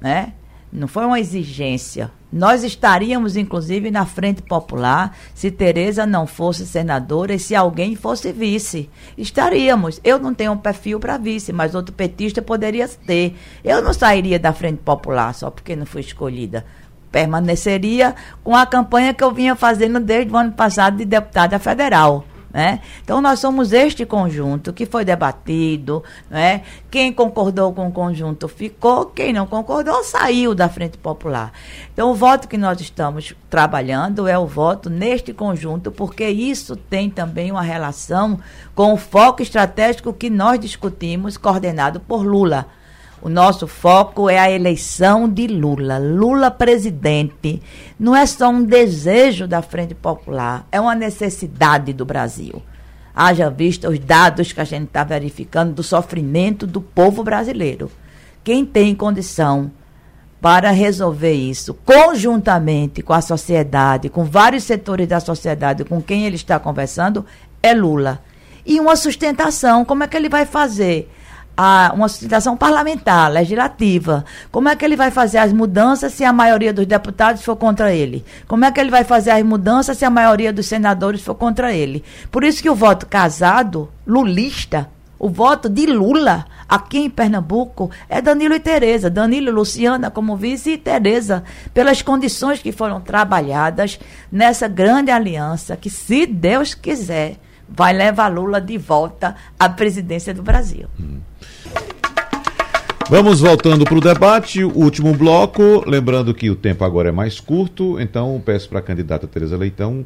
C: Né? Não foi uma exigência. Nós estaríamos, inclusive, na Frente Popular se Tereza não fosse senadora e se alguém fosse vice. Estaríamos. Eu não tenho um perfil para vice, mas outro petista poderia ter. Eu não sairia da Frente Popular só porque não fui escolhida. Permaneceria com a campanha que eu vinha fazendo desde o ano passado de deputada federal. Né? Então, nós somos este conjunto que foi debatido. Né? Quem concordou com o conjunto ficou, quem não concordou saiu da Frente Popular. Então, o voto que nós estamos trabalhando é o voto neste conjunto, porque isso tem também uma relação com o foco estratégico que nós discutimos, coordenado por Lula. O nosso foco é a eleição de Lula. Lula presidente não é só um desejo da Frente Popular, é uma necessidade do Brasil. Haja vista os dados que a gente está verificando do sofrimento do povo brasileiro. Quem tem condição para resolver isso conjuntamente com a sociedade, com vários setores da sociedade com quem ele está conversando, é Lula. E uma sustentação, como é que ele vai fazer? A, uma sustentação parlamentar, legislativa. Como é que ele vai fazer as mudanças se a maioria dos deputados for contra ele? Como é que ele vai fazer as mudanças se a maioria dos senadores for contra ele? Por isso que o voto casado, lulista, o voto de Lula aqui em Pernambuco é Danilo e Tereza. Danilo e Luciana como vice e Tereza, pelas condições que foram trabalhadas nessa grande aliança que, se Deus quiser, vai levar Lula de volta à presidência do Brasil.
B: Vamos voltando para o debate, o último bloco. Lembrando que o tempo agora é mais curto, então peço para a candidata Tereza Leitão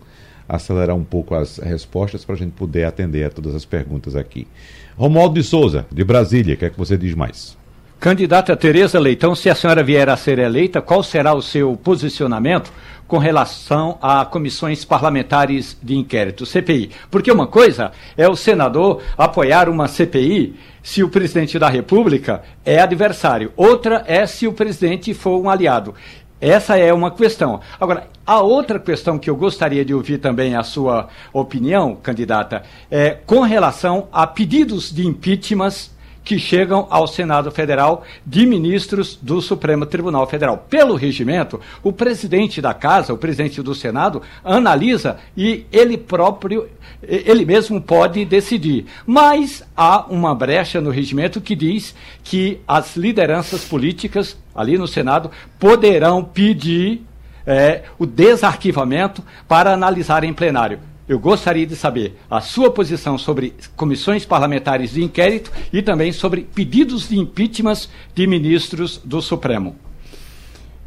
B: acelerar um pouco as respostas para a gente poder atender a todas as perguntas aqui. Romualdo de Souza, de Brasília, o que é que você diz mais?
E: Candidata Tereza Leitão, se a senhora vier a ser eleita, qual será o seu posicionamento com relação a comissões parlamentares de inquérito, CPI? Porque uma coisa é o senador apoiar uma CPI se o presidente da República é adversário, outra é se o presidente for um aliado. Essa é uma questão. Agora, a outra questão que eu gostaria de ouvir também a sua opinião, candidata, é com relação a pedidos de impeachment que chegam ao Senado Federal de ministros do Supremo Tribunal Federal. Pelo regimento, o presidente da Casa, o presidente do Senado, analisa e ele próprio, ele mesmo pode decidir. Mas há uma brecha no regimento que diz que as lideranças políticas ali no Senado poderão pedir é, o desarquivamento para analisar em plenário. Eu gostaria de saber a sua posição sobre comissões parlamentares de inquérito e também sobre pedidos de impeachment de ministros do Supremo.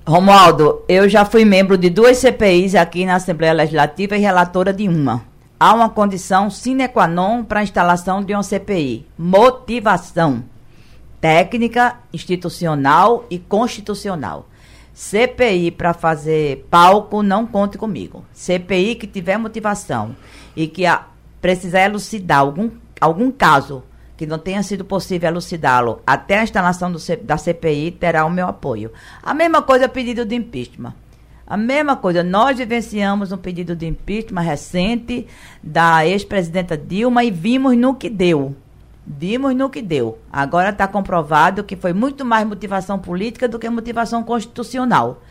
C: Romualdo, eu já fui membro de duas CPIs aqui na Assembleia Legislativa e relatora de uma. Há uma condição sine qua non para a instalação de uma CPI: motivação técnica, institucional e constitucional. CPI para fazer palco, não conte comigo. CPI que tiver motivação e que a, precisar elucidar algum, algum caso que não tenha sido possível elucidá-lo até a instalação do, da CPI, terá o meu apoio. A mesma coisa pedido de impeachment. A mesma coisa, nós vivenciamos um pedido de impeachment recente da ex-presidenta Dilma e vimos no que deu. Vimos no que deu. Agora está comprovado que foi muito mais motivação política do que motivação constitucional.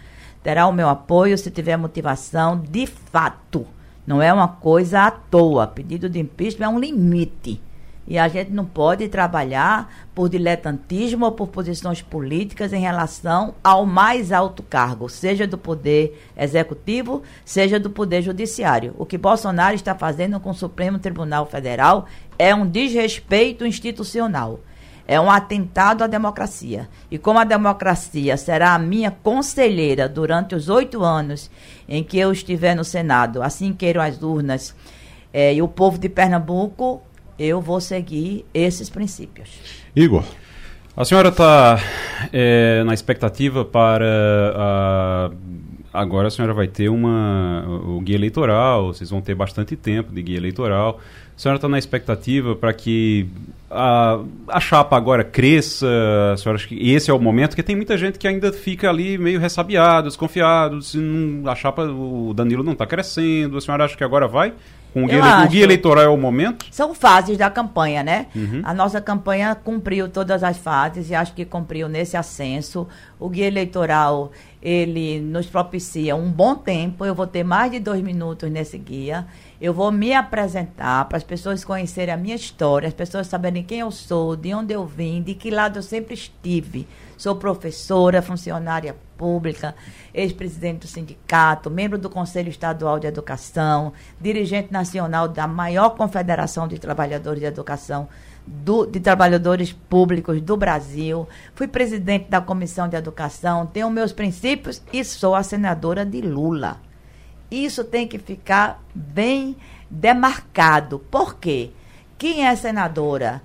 C: Terá o meu apoio se tiver motivação de fato. Não é uma coisa à toa. Pedido de impeachment é um limite. E a gente não pode trabalhar por diletantismo ou por posições políticas em relação ao mais alto cargo, seja do poder executivo, seja do poder judiciário. O que Bolsonaro está fazendo com o Supremo Tribunal Federal é um desrespeito institucional. É um atentado à democracia. E como a democracia será a minha conselheira durante os oito anos em que eu estiver no Senado, assim queiram as urnas, é, e o povo de Pernambuco, eu vou seguir esses princípios.
B: Igor.
D: A senhora está é, na expectativa para. A, agora a senhora vai ter uma, o guia eleitoral, vocês vão ter bastante tempo de guia eleitoral. A senhora está na expectativa para que a, a chapa agora cresça? A senhora acha que esse é o momento? Porque tem muita gente que ainda fica ali meio ressabiado, desconfiado. Se não, a chapa, o Danilo não está crescendo. A senhora acha que agora vai? Com o, guia, o guia eleitoral é o momento?
C: São fases da campanha, né? Uhum. A nossa campanha cumpriu todas as fases e acho que cumpriu nesse ascenso. O guia eleitoral, ele nos propicia um bom tempo. Eu vou ter mais de dois minutos nesse guia. Eu vou me apresentar para as pessoas conhecerem a minha história, as pessoas saberem quem eu sou, de onde eu vim, de que lado eu sempre estive. Sou professora, funcionária pública, ex-presidente do sindicato, membro do Conselho Estadual de Educação, dirigente nacional da maior confederação de trabalhadores de educação do, de trabalhadores públicos do Brasil. Fui presidente da Comissão de Educação, tenho meus princípios e sou a senadora de Lula. Isso tem que ficar bem demarcado. Por quê? Quem é senadora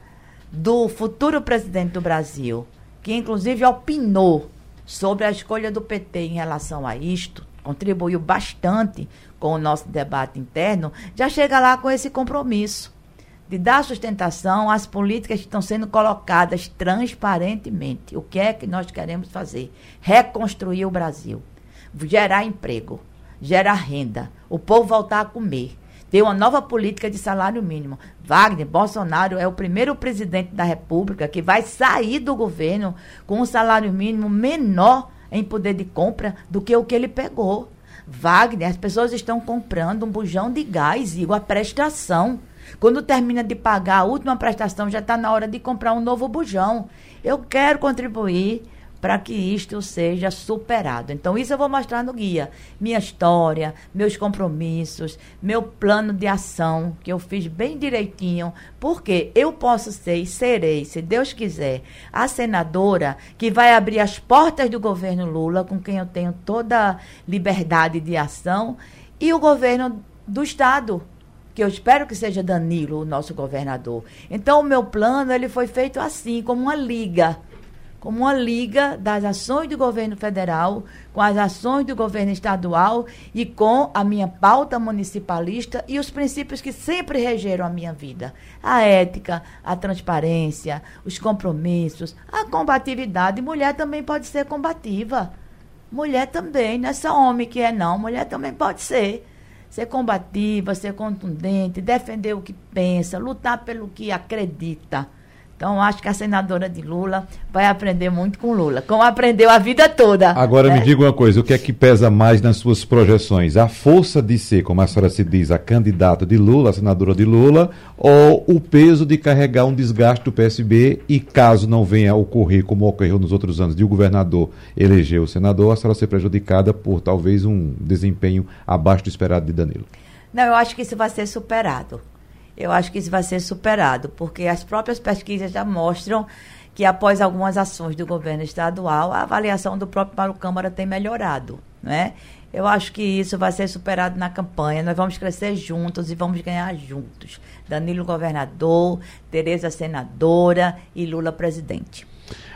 C: do futuro presidente do Brasil, que inclusive opinou sobre a escolha do PT em relação a isto, contribuiu bastante com o nosso debate interno, já chega lá com esse compromisso de dar sustentação às políticas que estão sendo colocadas transparentemente. O que é que nós queremos fazer? Reconstruir o Brasil, gerar emprego, gera renda, o povo voltar a comer. Ter uma nova política de salário mínimo. Wagner Bolsonaro é o primeiro presidente da República que vai sair do governo com um salário mínimo menor em poder de compra do que o que ele pegou. Wagner, as pessoas estão comprando um bujão de gás, igual a prestação. Quando termina de pagar a última prestação, já está na hora de comprar um novo bujão. Eu quero contribuir para que isto seja superado. Então, isso eu vou mostrar no guia. Minha história, meus compromissos, meu plano de ação, que eu fiz bem direitinho, porque eu posso ser e serei, se Deus quiser, a senadora que vai abrir as portas do governo Lula, com quem eu tenho toda liberdade de ação, e o governo do Estado, que eu espero que seja Danilo, o nosso governador. Então, o meu plano ele foi feito assim, como uma liga como uma liga das ações do governo federal, com as ações do governo estadual e com a minha pauta municipalista e os princípios que sempre regeram a minha vida: a ética, a transparência, os compromissos, a combatividade. Mulher também pode ser combativa. Mulher também, não é só homem que é, não. Mulher também pode ser. Ser combativa, ser contundente, defender o que pensa, lutar pelo que acredita. Então, acho que a senadora de Lula vai aprender muito com Lula, como aprendeu a vida toda.
B: Agora, né? me diga uma coisa: o que é que pesa mais nas suas projeções? A força de ser, como a senhora se diz, a candidata de Lula, a senadora de Lula, ou o peso de carregar um desgaste do PSB e, caso não venha a ocorrer, como ocorreu nos outros anos, de o governador eleger o senador, a senhora ser prejudicada por talvez um desempenho abaixo do esperado de Danilo?
C: Não, eu acho que isso vai ser superado eu acho que isso vai ser superado, porque as próprias pesquisas já mostram que após algumas ações do governo estadual, a avaliação do próprio Paulo Câmara tem melhorado, né? Eu acho que isso vai ser superado na campanha. Nós vamos crescer juntos e vamos ganhar juntos. Danilo governador, Tereza senadora e Lula presidente.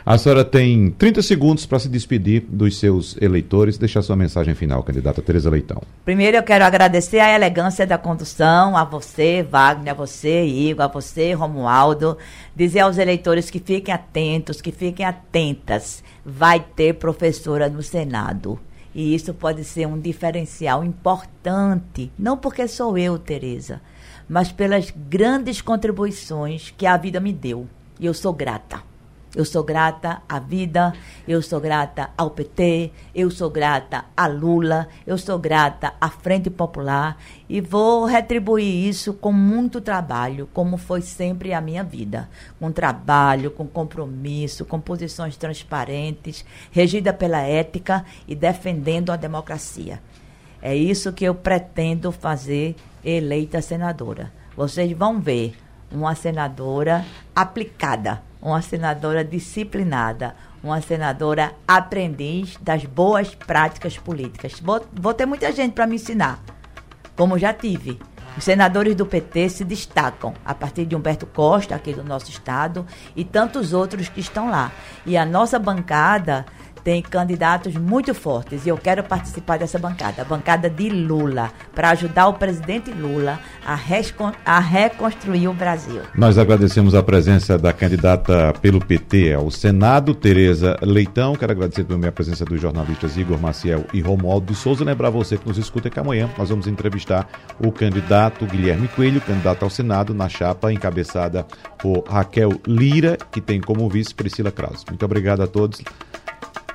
B: A senhora tem 30 segundos para se despedir dos seus eleitores, deixar sua mensagem final, candidata Tereza Leitão.
C: Primeiro eu quero agradecer a elegância da condução, a você, Wagner, a você, Igor, a você, Romualdo. Dizer aos eleitores que fiquem atentos, que fiquem atentas. Vai ter professora no Senado. E isso pode ser um diferencial importante, não porque sou eu, Tereza, mas pelas grandes contribuições que a vida me deu. E eu sou grata. Eu sou grata à vida, eu sou grata ao PT, eu sou grata a Lula, eu sou grata à Frente Popular e vou retribuir isso com muito trabalho, como foi sempre a minha vida. Com trabalho, com compromisso, com posições transparentes, regida pela ética e defendendo a democracia. É isso que eu pretendo fazer eleita senadora. Vocês vão ver uma senadora aplicada uma senadora disciplinada, uma senadora aprendiz das boas práticas políticas. Vou, vou ter muita gente para me ensinar, como já tive. Os senadores do PT se destacam a partir de Humberto Costa, aqui do nosso estado, e tantos outros que estão lá. E a nossa bancada tem candidatos muito fortes e eu quero participar dessa bancada, a bancada de Lula, para ajudar o presidente Lula a, a, reconstruir o Brasil.
B: Nós agradecemos a presença da candidata pelo PT ao Senado, Tereza Leitão. Quero agradecer também a presença dos jornalistas Igor Maciel e Romualdo Souza. Lembrar você que nos escuta que amanhã nós vamos entrevistar o candidato Guilherme Coelho, candidato ao Senado, na chapa encabeçada por Raquel Lira, que tem como vice Priscila Krause. Muito obrigado a todos.